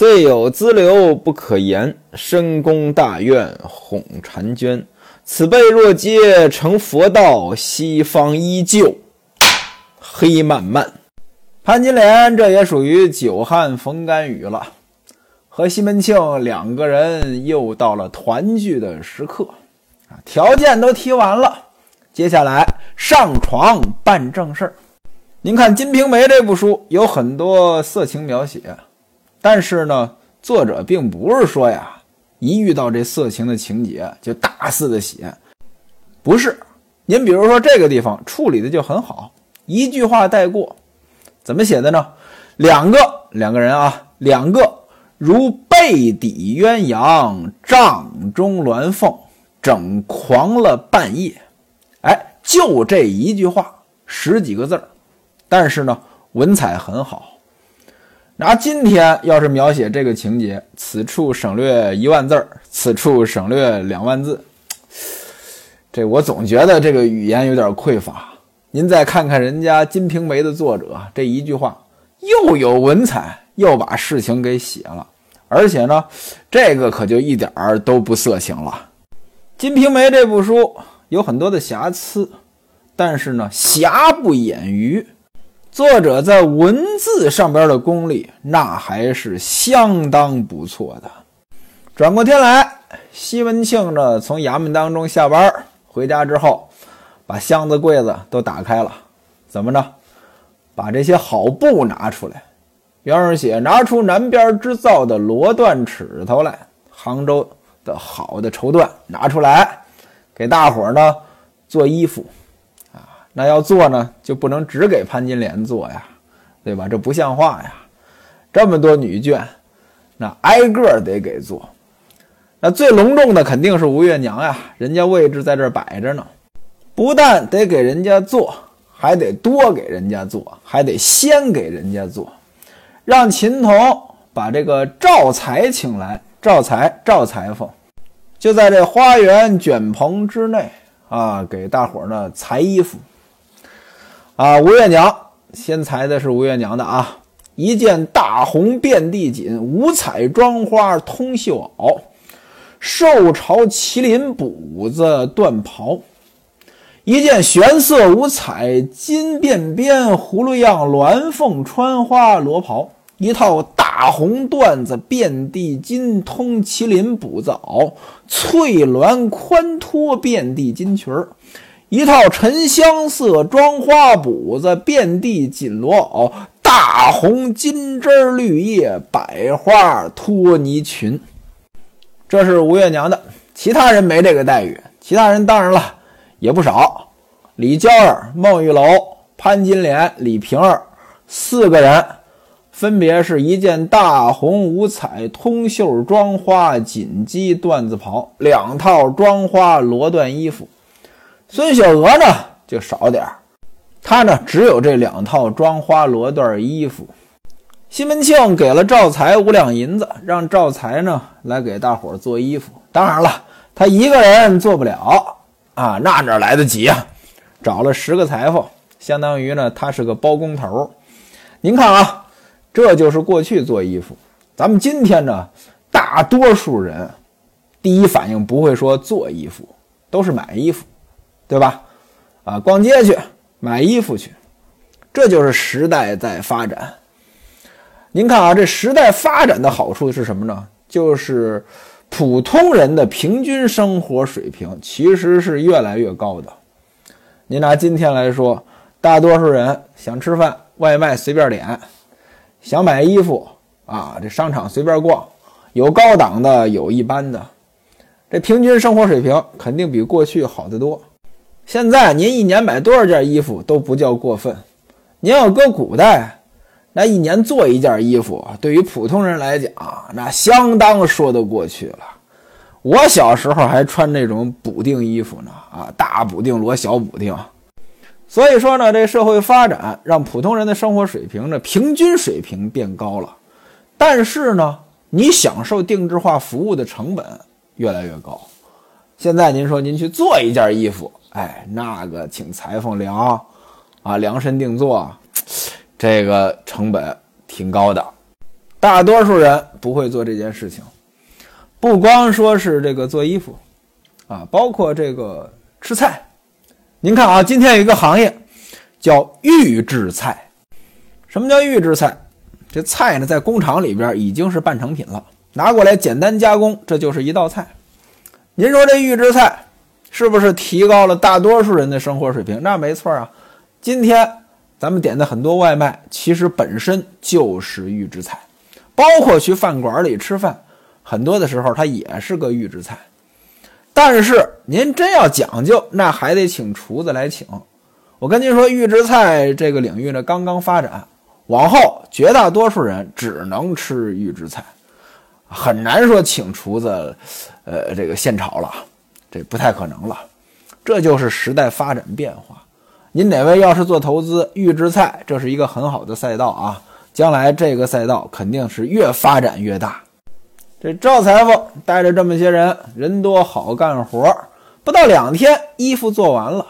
最有资流不可言，深宫大院哄婵娟。此辈若皆成佛道，西方依旧黑漫漫。潘金莲这也属于久旱逢甘雨了，和西门庆两个人又到了团聚的时刻啊！条件都提完了，接下来上床办正事儿。您看《金瓶梅》这部书有很多色情描写，但是呢，作者并不是说呀。一遇到这色情的情节就大肆的写，不是？您比如说这个地方处理的就很好，一句话带过，怎么写的呢？两个两个人啊，两个如背底鸳鸯，帐中鸾凤，整狂了半夜。哎，就这一句话，十几个字儿，但是呢，文采很好。拿今天要是描写这个情节，此处省略一万字儿，此处省略两万字，这我总觉得这个语言有点匮乏。您再看看人家《金瓶梅》的作者，这一句话又有文采，又把事情给写了，而且呢，这个可就一点儿都不色情了。《金瓶梅》这部书有很多的瑕疵，但是呢，瑕不掩瑜。作者在文字上边的功力，那还是相当不错的。转过天来，西门庆呢从衙门当中下班回家之后，把箱子柜子都打开了，怎么着？把这些好布拿出来。原文写：拿出南边织造的罗缎尺头来，杭州的好的绸缎拿出来，给大伙呢做衣服。那要做呢，就不能只给潘金莲做呀，对吧？这不像话呀！这么多女眷，那挨个得给做。那最隆重的肯定是吴月娘呀，人家位置在这摆着呢。不但得给人家做，还得多给人家做，还得先给人家做。让秦童把这个赵才请来，赵才赵裁缝就在这花园卷棚之内啊，给大伙儿呢裁衣服。啊，吴月娘先裁的是吴月娘的啊，一件大红遍地锦，五彩妆花通袖袄，寿朝麒麟补子缎袍，一件玄色五彩金便边葫芦样鸾凤穿花罗袍，一套大红缎子遍地金通麒麟补子袄，翠鸾宽托遍地金裙儿。一套沉香色妆花补子，遍地锦罗袄，大红金枝绿叶百花托泥裙。这是吴月娘的，其他人没这个待遇。其他人当然了，也不少。李娇儿、孟玉楼、潘金莲、李瓶儿四个人，分别是一件大红五彩通袖妆花锦鸡缎子袍，两套装花罗缎衣服。孙小娥呢就少点儿，她呢只有这两套装花罗缎衣服。西门庆给了赵才五两银子，让赵才呢来给大伙做衣服。当然了，他一个人做不了啊，那哪来得及啊？找了十个裁缝，相当于呢他是个包工头。您看啊，这就是过去做衣服。咱们今天呢，大多数人第一反应不会说做衣服，都是买衣服。对吧？啊，逛街去买衣服去，这就是时代在发展。您看啊，这时代发展的好处是什么呢？就是普通人的平均生活水平其实是越来越高的。您拿今天来说，大多数人想吃饭，外卖随便点；想买衣服啊，这商场随便逛，有高档的，有一般的。这平均生活水平肯定比过去好得多。现在您一年买多少件衣服都不叫过分，您要搁古代，那一年做一件衣服，对于普通人来讲，那相当说得过去了。我小时候还穿那种补丁衣服呢，啊，大补丁摞小补丁。所以说呢，这社会发展让普通人的生活水平呢，平均水平变高了，但是呢，你享受定制化服务的成本越来越高。现在您说您去做一件衣服。哎，那个请裁缝量，啊，量身定做，这个成本挺高的。大多数人不会做这件事情。不光说是这个做衣服啊，包括这个吃菜。您看啊，今天有一个行业叫预制菜。什么叫预制菜？这菜呢，在工厂里边已经是半成品了，拿过来简单加工，这就是一道菜。您说这预制菜是不是提高了大多数人的生活水平？那没错啊。今天咱们点的很多外卖，其实本身就是预制菜，包括去饭馆里吃饭。很多的时候，它也是个预制菜，但是您真要讲究，那还得请厨子来请。我跟您说，预制菜这个领域呢，刚刚发展，往后绝大多数人只能吃预制菜，很难说请厨子，呃，这个现炒了，这不太可能了。这就是时代发展变化。您哪位要是做投资，预制菜这是一个很好的赛道啊，将来这个赛道肯定是越发展越大。这赵裁缝带着这么些人，人多好干活，不到两天，衣服做完了。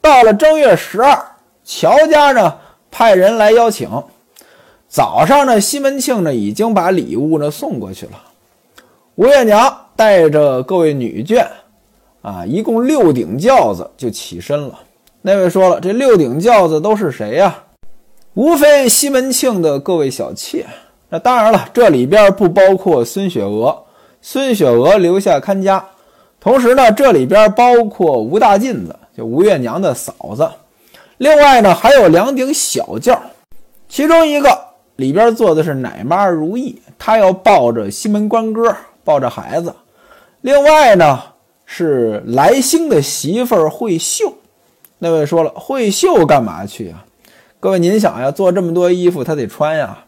到了正月十二，乔家呢派人来邀请。早上呢，西门庆呢已经把礼物呢送过去了。吴月娘带着各位女眷，啊，一共六顶轿子就起身了。那位说了，这六顶轿子都是谁呀？无非西门庆的各位小妾。那当然了，这里边不包括孙雪娥，孙雪娥留下看家。同时呢，这里边包括吴大妗子，就吴月娘的嫂子。另外呢，还有两顶小轿，其中一个里边坐的是奶妈如意，她要抱着西门官哥，抱着孩子。另外呢，是来兴的媳妇儿慧秀。那位说了，慧秀干嘛去啊？各位您想呀，做这么多衣服，她得穿呀。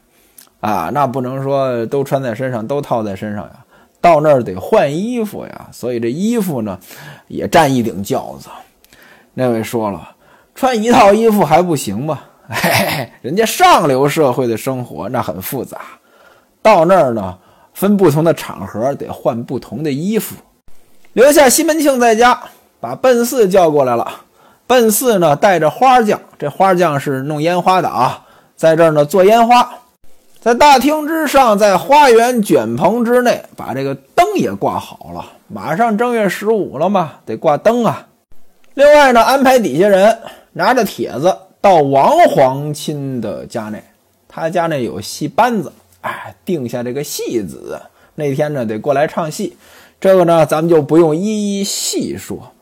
啊，那不能说都穿在身上，都套在身上呀，到那儿得换衣服呀，所以这衣服呢，也占一顶轿子。那位说了，穿一套衣服还不行吗？嘿嘿，人家上流社会的生活那很复杂，到那儿呢，分不同的场合得换不同的衣服。留下西门庆在家，把奔四叫过来了。奔四呢，带着花匠，这花匠是弄烟花的啊，在这儿呢做烟花。在大厅之上，在花园卷棚之内，把这个灯也挂好了。马上正月十五了嘛，得挂灯啊。另外呢，安排底下人拿着帖子到王皇亲的家内，他家内有戏班子，哎，定下这个戏子，那天呢得过来唱戏。这个呢，咱们就不用一一细说。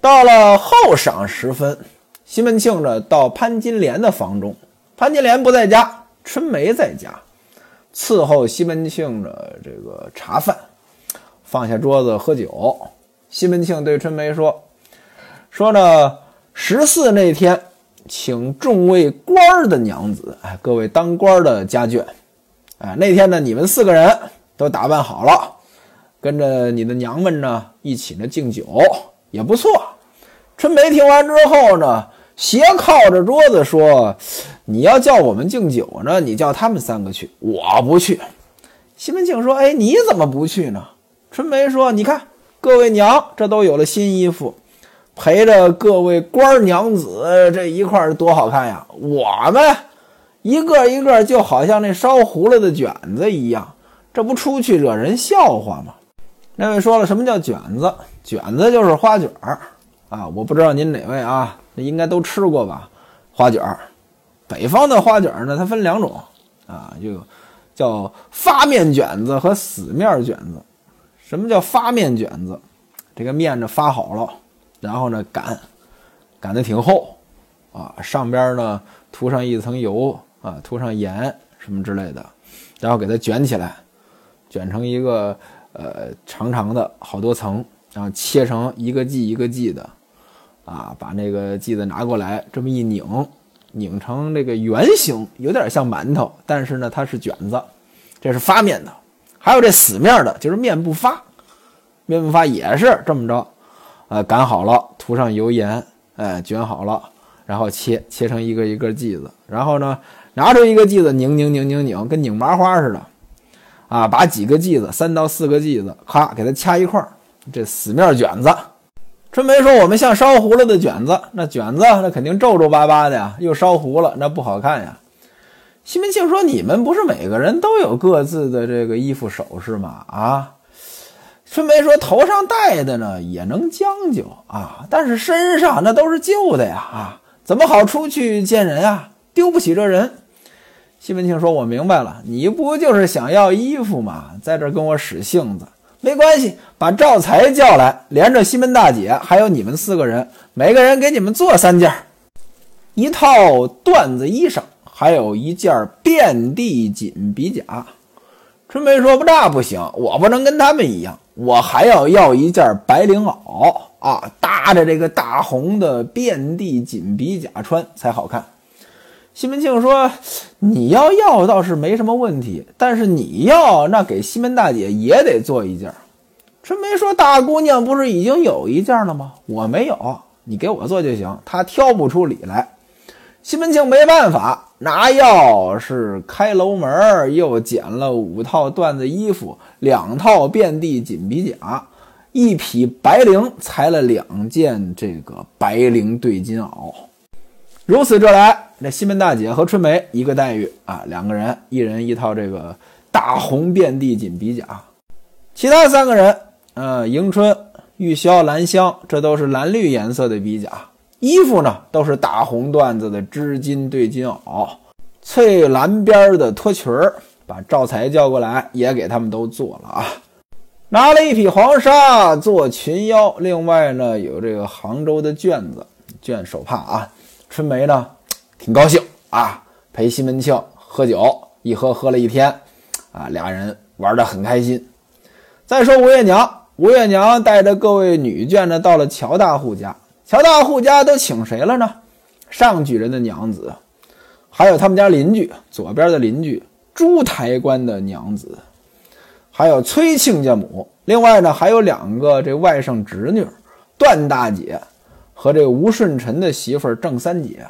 到了后晌时分，西门庆呢到潘金莲的房中，潘金莲不在家。春梅在家伺候西门庆的这个茶饭，放下桌子喝酒。西门庆对春梅说：“说呢，十四那天请众位官儿的娘子，哎，各位当官的家眷，哎，那天呢，你们四个人都打扮好了，跟着你的娘们呢一起呢敬酒，也不错。”春梅听完之后呢。斜靠着桌子说：“你要叫我们敬酒呢，你叫他们三个去，我不去。”西门庆说：“哎，你怎么不去呢？”春梅说：“你看，各位娘这都有了新衣服，陪着各位官娘子这一块多好看呀！我们一个一个就好像那烧糊了的卷子一样，这不出去惹人笑话吗？”那位说了：“什么叫卷子？卷子就是花卷儿啊！我不知道您哪位啊。”应该都吃过吧，花卷儿。北方的花卷儿呢，它分两种啊，就叫发面卷子和死面卷子。什么叫发面卷子？这个面呢发好了，然后呢擀，擀的挺厚啊，上边呢涂上一层油啊，涂上盐什么之类的，然后给它卷起来，卷成一个呃长长的好多层，然后切成一个剂一个剂的。啊，把那个剂子拿过来，这么一拧，拧成这个圆形，有点像馒头，但是呢，它是卷子，这是发面的。还有这死面的，就是面不发，面不发也是这么着，呃，擀好了，涂上油盐，哎，卷好了，然后切切成一个一个剂子，然后呢，拿出一个剂子，拧拧拧拧拧，跟拧麻花似的，啊，把几个剂子，三到四个剂子，咔，给它掐一块儿，这死面卷子。春梅说：“我们像烧糊了的卷子，那卷子那肯定皱皱巴巴的呀，又烧糊了，那不好看呀。”西门庆说：“你们不是每个人都有各自的这个衣服首饰吗？”啊，春梅说：“头上戴的呢也能将就啊，但是身上那都是旧的呀，啊，怎么好出去见人啊？丢不起这人。”西门庆说：“我明白了，你不就是想要衣服吗？在这跟我使性子，没关系，把赵才叫来，连着西门大姐，还有你们四个人，每个人给你们做三件，一套缎子衣裳，还有一件遍地锦比甲。”春梅说：“不，那不行，我不能跟他们一样，我还要要一件白绫袄啊，搭着这个大红的遍地锦比甲穿才好看。”西门庆说：“你要要倒是没什么问题，但是你要那给西门大姐也得做一件。”春梅说：“大姑娘不是已经有一件了吗？我没有，你给我做就行。”她挑不出理来。西门庆没办法，拿钥匙开楼门，又捡了五套缎子衣服，两套遍地锦皮甲，一匹白绫，裁了两件这个白绫对金袄。如此这来。那西门大姐和春梅一个待遇啊，两个人一人一套这个大红遍地锦比甲，其他三个人，呃，迎春、玉箫、兰香，这都是蓝绿颜色的比甲，衣服呢都是大红缎子的织金对金袄，翠蓝边的拖裙儿，把赵才叫过来也给他们都做了啊，拿了一匹黄纱做裙腰，另外呢有这个杭州的绢子绢手帕啊，春梅呢。挺高兴啊，陪西门庆喝酒，一喝喝了一天，啊，俩人玩得很开心。再说吴月娘，吴月娘带着各位女眷呢，到了乔大户家。乔大户家都请谁了呢？上举人的娘子，还有他们家邻居左边的邻居朱台官的娘子，还有崔亲家母。另外呢，还有两个这外甥侄女，段大姐和这吴顺臣的媳妇儿郑三姐。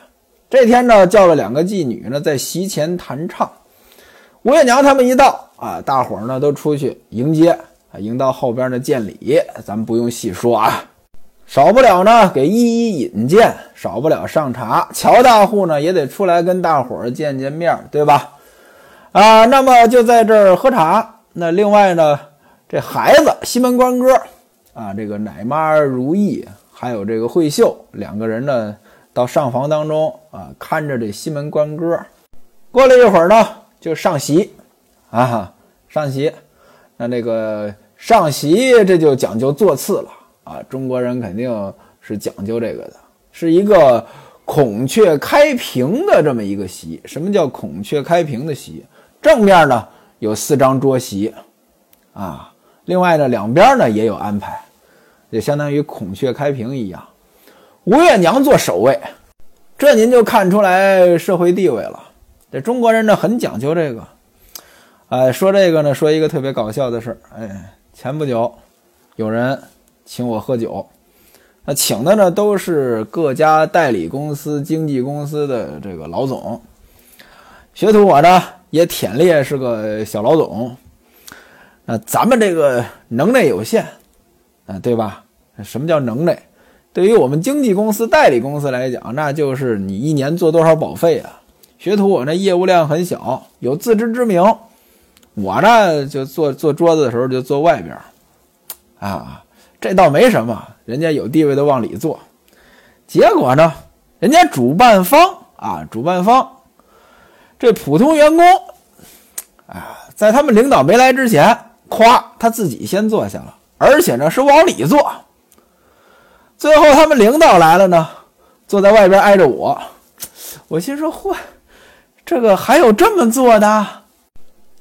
这天呢，叫了两个妓女呢，在席前弹唱。吴月娘他们一到啊，大伙儿呢都出去迎接啊，迎到后边的见礼，咱们不用细说啊。少不了呢，给一一引荐；少不了上茶。乔大户呢也得出来跟大伙儿见见面，对吧？啊，那么就在这儿喝茶。那另外呢，这孩子西门官哥啊，这个奶妈如意，还有这个慧秀两个人呢。到上房当中啊，看着这西门官哥。过了一会儿呢，就上席啊，上席。那这个上席，这就讲究座次了啊。中国人肯定是讲究这个的，是一个孔雀开屏的这么一个席。什么叫孔雀开屏的席？正面呢有四张桌席啊，另外呢两边呢也有安排，就相当于孔雀开屏一样。吴月娘做首位，这您就看出来社会地位了。这中国人呢很讲究这个。哎，说这个呢，说一个特别搞笑的事儿。哎，前不久有人请我喝酒，那请的呢都是各家代理公司、经纪公司的这个老总。学徒我呢也忝列是个小老总。那咱们这个能耐有限，啊，对吧？什么叫能耐？对于我们经纪公司、代理公司来讲，那就是你一年做多少保费啊？学徒我那业务量很小，有自知之明。我呢就坐坐桌子的时候就坐外边啊，这倒没什么，人家有地位的往里坐。结果呢，人家主办方啊，主办方这普通员工啊，在他们领导没来之前，咵他自己先坐下了，而且呢是往里坐。最后他们领导来了呢，坐在外边挨着我。我心说：嚯，这个还有这么坐的？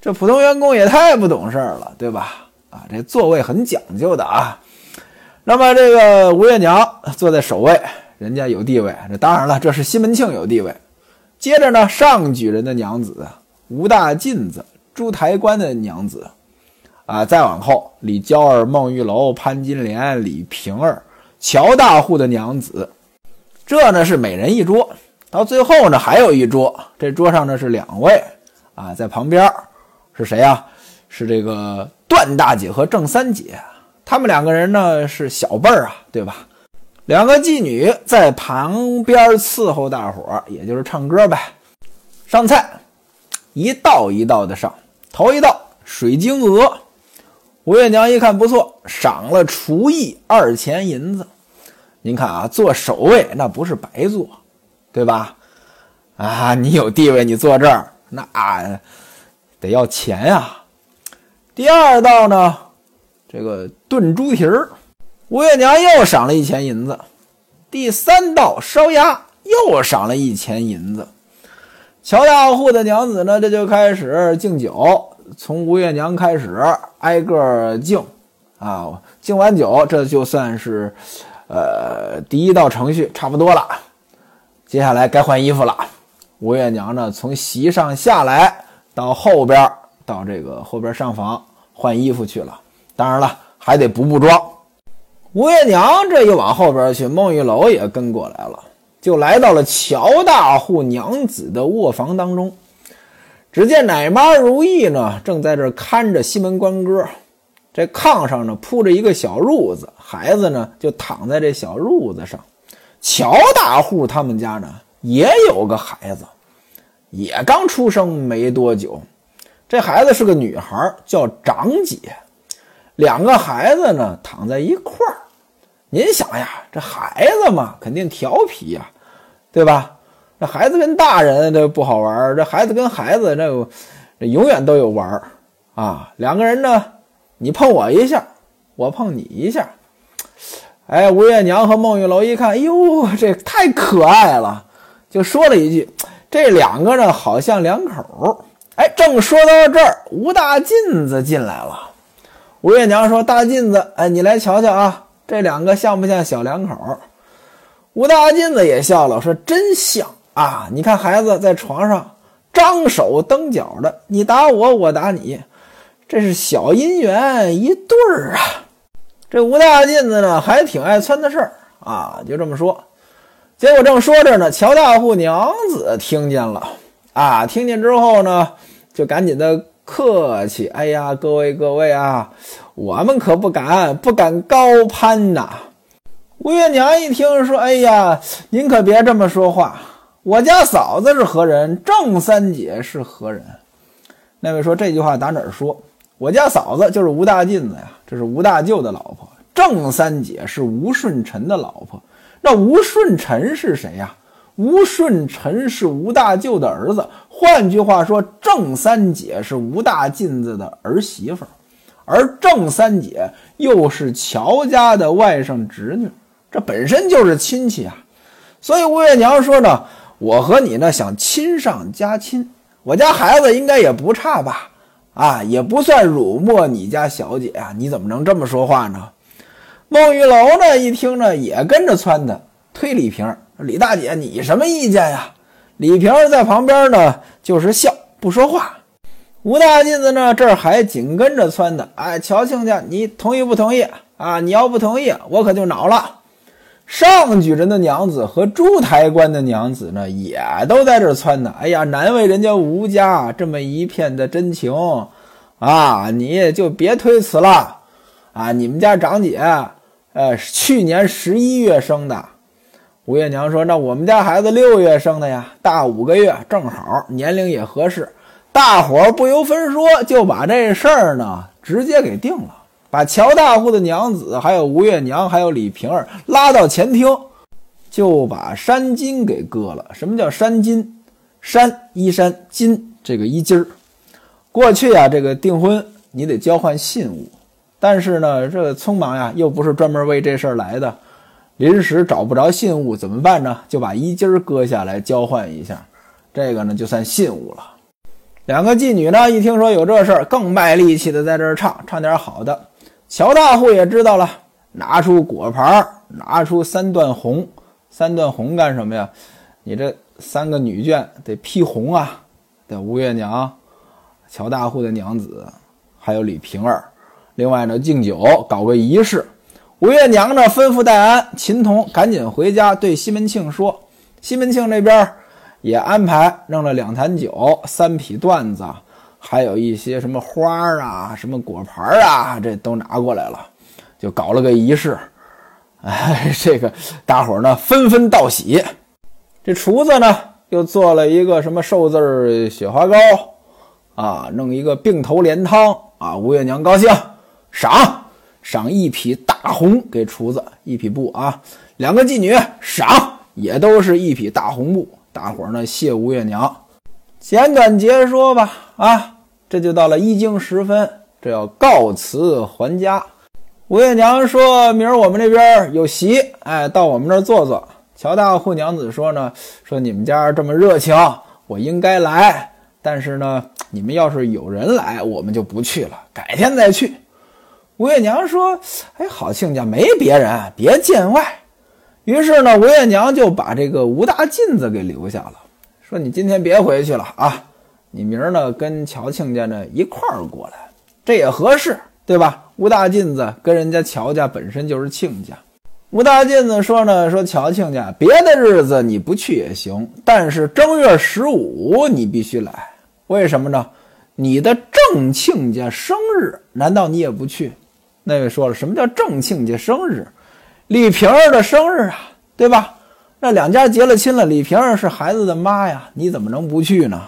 这普通员工也太不懂事了，对吧？啊，这座位很讲究的啊。那么这个吴月娘坐在首位，人家有地位。这当然了，这是西门庆有地位。接着呢，上举人的娘子吴大妗子、朱台官的娘子，啊，再往后李娇儿、孟玉楼、潘金莲、李瓶儿。乔大户的娘子，这呢是每人一桌。到最后呢，还有一桌，这桌上呢是两位啊，在旁边是谁呀？是这个段大姐和郑三姐，他们两个人呢是小辈儿啊，对吧？两个妓女在旁边伺候大伙儿，也就是唱歌呗。上菜一道一道的上。头一道水晶鹅，吴月娘一看不错，赏了厨艺二钱银子。您看啊，做守卫那不是白做，对吧？啊，你有地位，你坐这儿那得要钱呀。第二道呢，这个炖猪蹄儿，吴月娘又赏了一钱银子。第三道烧鸭，又赏了一钱银子。乔大户的娘子呢，这就开始敬酒，从吴月娘开始挨个敬，啊，敬完酒，这就算是，呃，第一道程序差不多了。接下来该换衣服了。吴月娘呢，从席上下来，到后边，到这个后边上房换衣服去了。当然了，还得补补妆。吴月娘这一往后边去，孟玉楼也跟过来了。就来到了乔大户娘子的卧房当中，只见奶妈如意呢，正在这看着西门官哥。这炕上呢铺着一个小褥子，孩子呢就躺在这小褥子上。乔大户他们家呢也有个孩子，也刚出生没多久。这孩子是个女孩，叫长姐。两个孩子呢躺在一块儿。您想呀，这孩子嘛，肯定调皮呀。对吧？这孩子跟大人这不好玩这孩子跟孩子这这永远都有玩啊。两个人呢，你碰我一下，我碰你一下。哎，吴月娘和孟玉楼一看，哟，这太可爱了，就说了一句：“这两个呢，好像两口。”哎，正说到这儿，吴大妗子进来了。吴月娘说：“大妗子，哎，你来瞧瞧啊，这两个像不像小两口？”吴大妗子也笑了，说：“真像啊！你看孩子在床上张手蹬脚的，你打我，我打你，这是小姻缘一对儿啊！”这吴大妗子呢，还挺爱撺的事儿啊，就这么说。结果正说着呢，乔大户娘子听见了啊，听见之后呢，就赶紧的客气：“哎呀，各位各位啊，我们可不敢，不敢高攀呐。”吴月娘一听说：“哎呀，您可别这么说话。我家嫂子是何人？郑三姐是何人？”那位说：“这句话打哪儿说？我家嫂子就是吴大妗子呀，这是吴大舅的老婆。郑三姐是吴顺臣的老婆。那吴顺臣是谁呀？吴顺臣是吴大舅的儿子。换句话说，郑三姐是吴大妗子的儿媳妇，而郑三姐又是乔家的外甥侄女。”这本身就是亲戚啊，所以吴月娘说呢：“我和你呢想亲上加亲，我家孩子应该也不差吧？啊，也不算辱没你家小姐啊，你怎么能这么说话呢？”孟玉楼呢一听呢也跟着撺的，推李瓶：“李大姐，你什么意见呀？”李瓶在旁边呢就是笑不说话。吴大妗子呢这儿还紧跟着撺的：“哎，乔亲家，你同意不同意啊？你要不同意，我可就恼了。”上举人的娘子和朱台官的娘子呢，也都在这窜呢。哎呀，难为人家吴家这么一片的真情啊！你就别推辞了啊！你们家长姐，呃，去年十一月生的。吴月娘说：“那我们家孩子六月生的呀，大五个月，正好年龄也合适。”大伙儿不由分说，就把这事儿呢直接给定了。把乔大户的娘子，还有吴月娘，还有李瓶儿拉到前厅，就把山金给割了。什么叫山金？山衣衫金，这个衣襟儿。过去啊，这个订婚你得交换信物，但是呢，这匆忙呀，又不是专门为这事儿来的，临时找不着信物怎么办呢？就把衣襟儿割下来交换一下，这个呢就算信物了。两个妓女呢，一听说有这事儿，更卖力气的在这儿唱，唱点好的。乔大户也知道了，拿出果盘拿出三段红，三段红干什么呀？你这三个女眷得披红啊！的吴月娘、乔大户的娘子，还有李瓶儿。另外呢，敬酒，搞个仪式。吴月娘呢，吩咐戴安、秦童赶紧回家，对西门庆说。西门庆这边也安排弄了两坛酒，三匹缎子。还有一些什么花啊，什么果盘啊，这都拿过来了，就搞了个仪式。哎，这个大伙呢纷纷道喜。这厨子呢又做了一个什么寿字雪花糕啊，弄一个并头连汤啊，吴月娘高兴，赏赏一匹大红给厨子，一匹布啊，两个妓女赏也都是一匹大红布，大伙儿呢谢吴月娘。简短截说吧，啊，这就到了一更时分，这要告辞还家。吴月娘说：“明儿我们这边有席，哎，到我们这儿坐坐。”乔大户娘子说：“呢，说你们家这么热情，我应该来。但是呢，你们要是有人来，我们就不去了，改天再去。”吴月娘说：“哎，好亲家，没别人，别见外。”于是呢，吴月娘就把这个吴大妗子给留下了，说：“你今天别回去了啊，你明儿呢跟乔亲家呢一块儿过来，这也合适。”对吧？吴大妗子跟人家乔家本身就是亲家。吴大妗子说呢，说乔亲家别的日子你不去也行，但是正月十五你必须来。为什么呢？你的正亲家生日，难道你也不去？那位说了，什么叫正亲家生日？李瓶儿的生日啊，对吧？那两家结了亲了，李瓶儿是孩子的妈呀，你怎么能不去呢？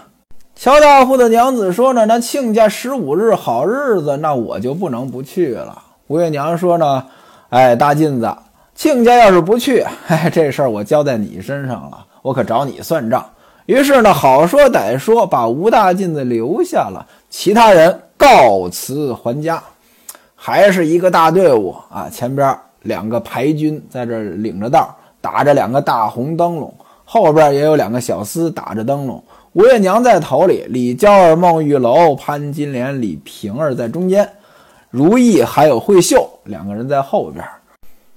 乔大户的娘子说呢：“那亲家十五日好日子，那我就不能不去了。”吴月娘说呢：“哎，大妗子，亲家要是不去，哎，这事儿我交在你身上了，我可找你算账。”于是呢，好说歹说，把吴大妗子留下了，其他人告辞还家。还是一个大队伍啊，前边两个排军在这领着道，打着两个大红灯笼，后边也有两个小厮打着灯笼。吴月娘在头里，李娇儿、孟玉楼、潘金莲、李瓶儿在中间，如意还有慧秀两个人在后边。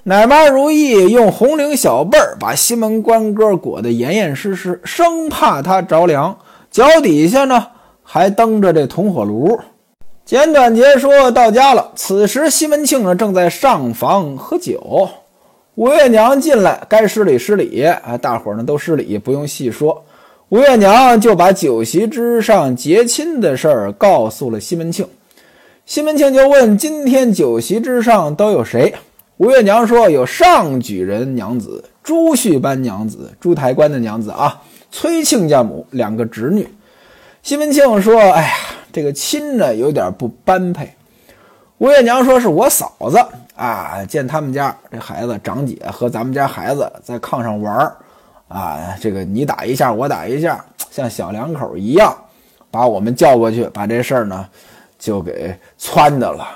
奶妈如意用红绫小被儿把西门官哥裹得严严实实，生怕他着凉。脚底下呢还蹬着这铜火炉。简短节说到家了，此时西门庆呢正在上房喝酒。吴月娘进来，该施礼施礼，啊，大伙儿呢都施礼，不用细说。吴月娘就把酒席之上结亲的事儿告诉了西门庆，西门庆就问：“今天酒席之上都有谁？”吴月娘说：“有上举人娘子、朱旭班娘子、朱台官的娘子啊，崔亲家母两个侄女。”西门庆说：“哎呀，这个亲呢有点不般配。”吴月娘说：“是我嫂子啊，见他们家这孩子长姐和咱们家孩子在炕上玩。”啊，这个你打一下，我打一下，像小两口一样，把我们叫过去，把这事儿呢就给撺的了。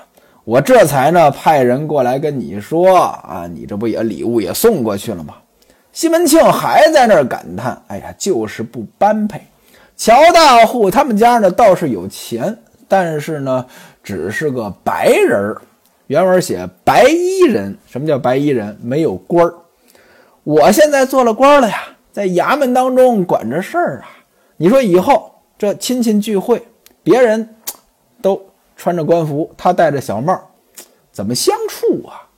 我这才呢派人过来跟你说啊，你这不也礼物也送过去了吗？西门庆还在那儿感叹：“哎呀，就是不般配。”乔大户他们家呢倒是有钱，但是呢只是个白人儿。原文写白衣人，什么叫白衣人？没有官儿。我现在做了官了呀，在衙门当中管着事儿啊。你说以后这亲戚聚会，别人都穿着官服，他戴着小帽，怎么相处啊？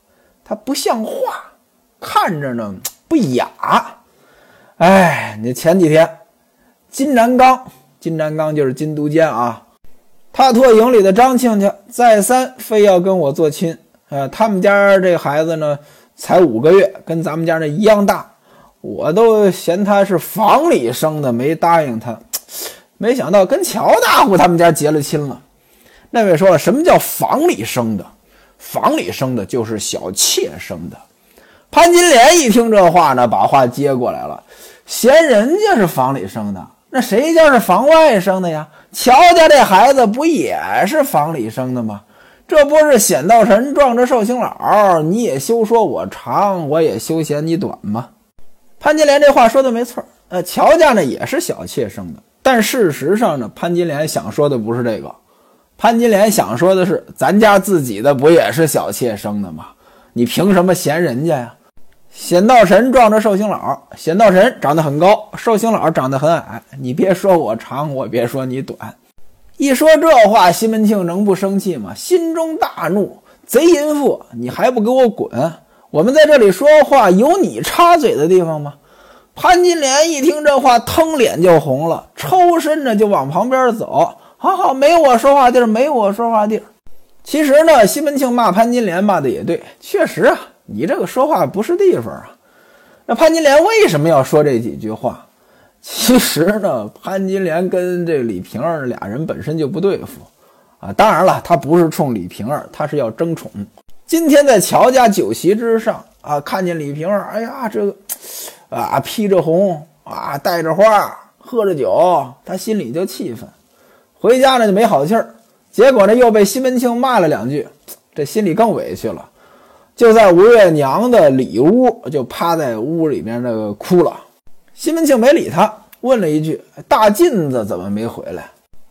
他不像话，看着呢不雅。哎，你前几天金南刚，金南刚就是金都监啊，帕托营里的张庆庆再三非要跟我做亲，呃，他们家这孩子呢。才五个月，跟咱们家那一样大，我都嫌他是房里生的，没答应他。没想到跟乔大户他们家结了亲了。那位说了，什么叫房里生的？房里生的就是小妾生的。潘金莲一听这话呢，把话接过来了，嫌人家是房里生的，那谁家是房外生的呀？乔家这孩子不也是房里生的吗？这不是显道神撞着寿星老，你也休说我长，我也休嫌你短吗？潘金莲这话说的没错，呃，乔家呢也是小妾生的，但事实上呢，潘金莲想说的不是这个，潘金莲想说的是，咱家自己的不也是小妾生的吗？你凭什么嫌人家呀？显道神撞着寿星老，显道神长得很高，寿星老长得很矮，你别说我长，我别说你短。一说这话，西门庆能不生气吗？心中大怒，贼淫妇，你还不给我滚！我们在这里说话，有你插嘴的地方吗？潘金莲一听这话，腾脸就红了，抽身着就往旁边走。好好，没我说话地儿，没我说话地儿。其实呢，西门庆骂潘金莲骂的也对，确实啊，你这个说话不是地方啊。那潘金莲为什么要说这几句话？其实呢，潘金莲跟这李瓶儿俩人本身就不对付啊。当然了，他不是冲李瓶儿，他是要争宠。今天在乔家酒席之上啊，看见李瓶儿，哎呀，这个啊披着红啊，带着花，喝着酒，他心里就气愤。回家呢就没好气儿，结果呢又被西门庆骂了两句，这心里更委屈了。就在吴月娘的里屋，就趴在屋里面那个哭了。西门庆没理他，问了一句：“大妗子怎么没回来？”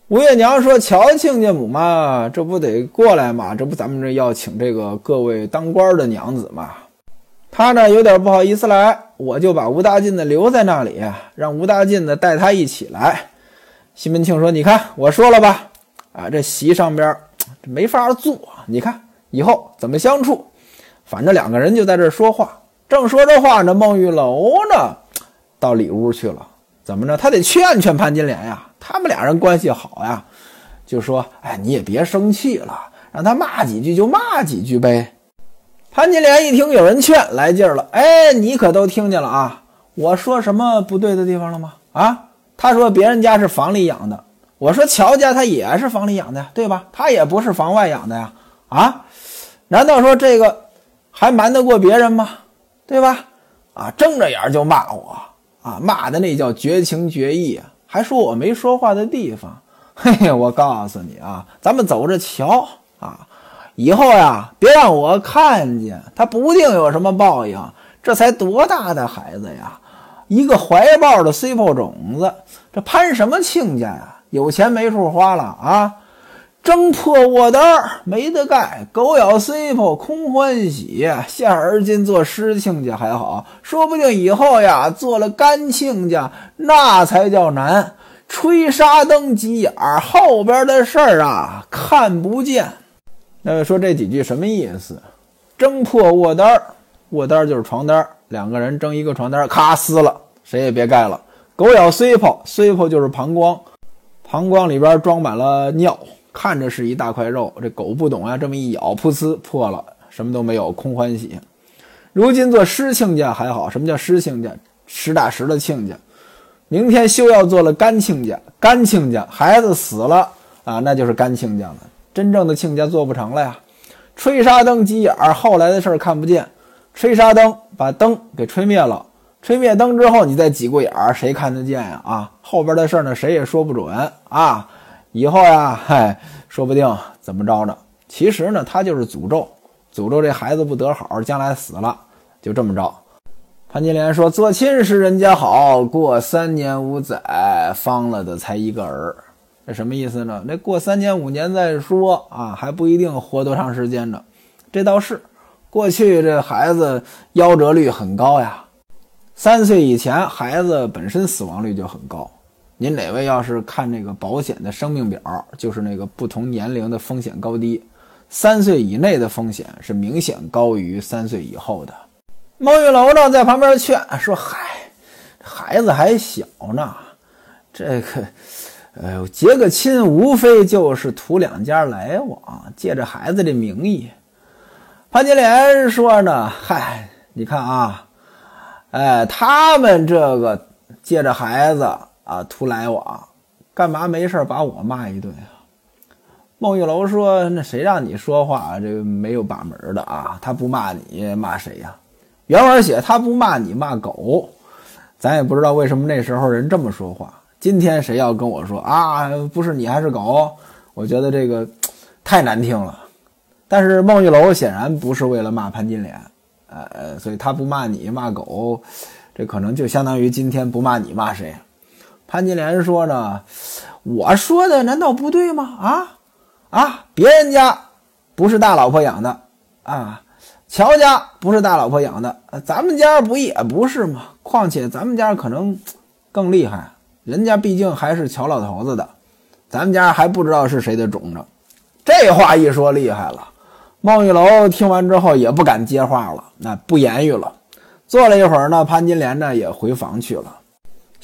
吴月娘说：“乔亲家母嘛，这不得过来嘛？这不咱们这要请这个各位当官的娘子嘛？他呢有点不好意思来，我就把吴大妗子留在那里，让吴大妗子带他一起来。”西门庆说：“你看，我说了吧，啊，这席上边没法坐，你看以后怎么相处？反正两个人就在这说话，正说着话呢，孟玉楼呢。”到里屋去了，怎么着？他得劝劝潘金莲呀。他们俩人关系好呀，就说：“哎，你也别生气了，让他骂几句就骂几句呗。”潘金莲一听有人劝，来劲儿了。哎，你可都听见了啊？我说什么不对的地方了吗？啊？他说别人家是房里养的，我说乔家他也是房里养的，对吧？他也不是房外养的呀。啊？难道说这个还瞒得过别人吗？对吧？啊，睁着眼就骂我。啊，骂的那叫绝情绝义！还说我没说话的地方，嘿嘿，我告诉你啊，咱们走着瞧啊，以后呀，别让我看见他，不定有什么报应。这才多大的孩子呀，一个怀抱的碎破种子，这攀什么亲家呀？有钱没处花了啊！争破卧单儿没得盖，狗咬碎破空欢喜。现而今做湿亲家还好，说不定以后呀做了干亲家，那才叫难。吹沙灯急眼，后边的事儿啊看不见。那说这几句什么意思？争破卧单儿，卧单儿就是床单儿，两个人争一个床单儿，咔撕了，谁也别盖了。狗咬碎破，碎破就是膀胱，膀胱里边装满了尿。看着是一大块肉，这狗不懂啊，这么一咬，噗呲破了，什么都没有，空欢喜。如今做湿亲家还好，什么叫湿亲家？实打实的亲家。明天休要做了干亲家，干亲家孩子死了啊，那就是干亲家了。真正的亲家做不成了呀。吹沙灯急眼儿，后来的事儿看不见。吹沙灯把灯给吹灭了，吹灭灯之后，你再挤过眼儿，谁看得见呀？啊，后边的事儿呢，谁也说不准啊。以后呀，嗨，说不定怎么着呢？其实呢，他就是诅咒，诅咒这孩子不得好，将来死了，就这么着。潘金莲说：“做亲时人家好，过三年五载，方了的才一个儿。这什么意思呢？那过三年五年再说啊，还不一定活多长时间呢。这倒是，过去这孩子夭折率很高呀，三岁以前孩子本身死亡率就很高。”您哪位要是看那个保险的生命表，就是那个不同年龄的风险高低，三岁以内的风险是明显高于三岁以后的。孟玉楼呢在旁边劝说：“嗨，孩子还小呢，这个，呃，结个亲无非就是图两家来往，借着孩子的名义。”潘金莲说呢：“嗨，你看啊，哎，他们这个借着孩子。”啊，图来往，干嘛没事把我骂一顿啊？孟玉楼说：“那谁让你说话这个没有把门的啊？他不骂你，骂谁呀？”原文写他不骂你，骂狗。咱也不知道为什么那时候人这么说话。今天谁要跟我说啊，不是你还是狗？我觉得这个太难听了。但是孟玉楼显然不是为了骂潘金莲，呃，所以他不骂你，骂狗，这可能就相当于今天不骂你，骂谁？潘金莲说呢，我说的难道不对吗？啊啊，别人家不是大老婆养的啊，乔家不是大老婆养的，咱们家不也不是吗？况且咱们家可能更厉害，人家毕竟还是乔老头子的，咱们家还不知道是谁的种子。这话一说厉害了，孟玉楼听完之后也不敢接话了，那不言语了。坐了一会儿呢，潘金莲呢也回房去了。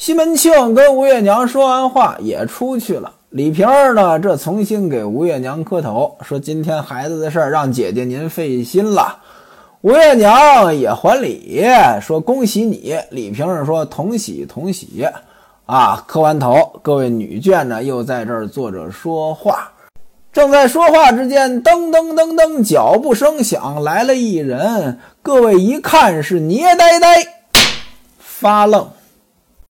西门庆跟吴月娘说完话，也出去了。李瓶儿呢，这重新给吴月娘磕头，说：“今天孩子的事儿，让姐姐您费心了。”吴月娘也还礼，说：“恭喜你。”李瓶儿说：“同喜同喜。”啊，磕完头，各位女眷呢又在这儿坐着说话。正在说话之间，噔噔噔噔，脚步声响，来了一人。各位一看是聂呆呆，发愣。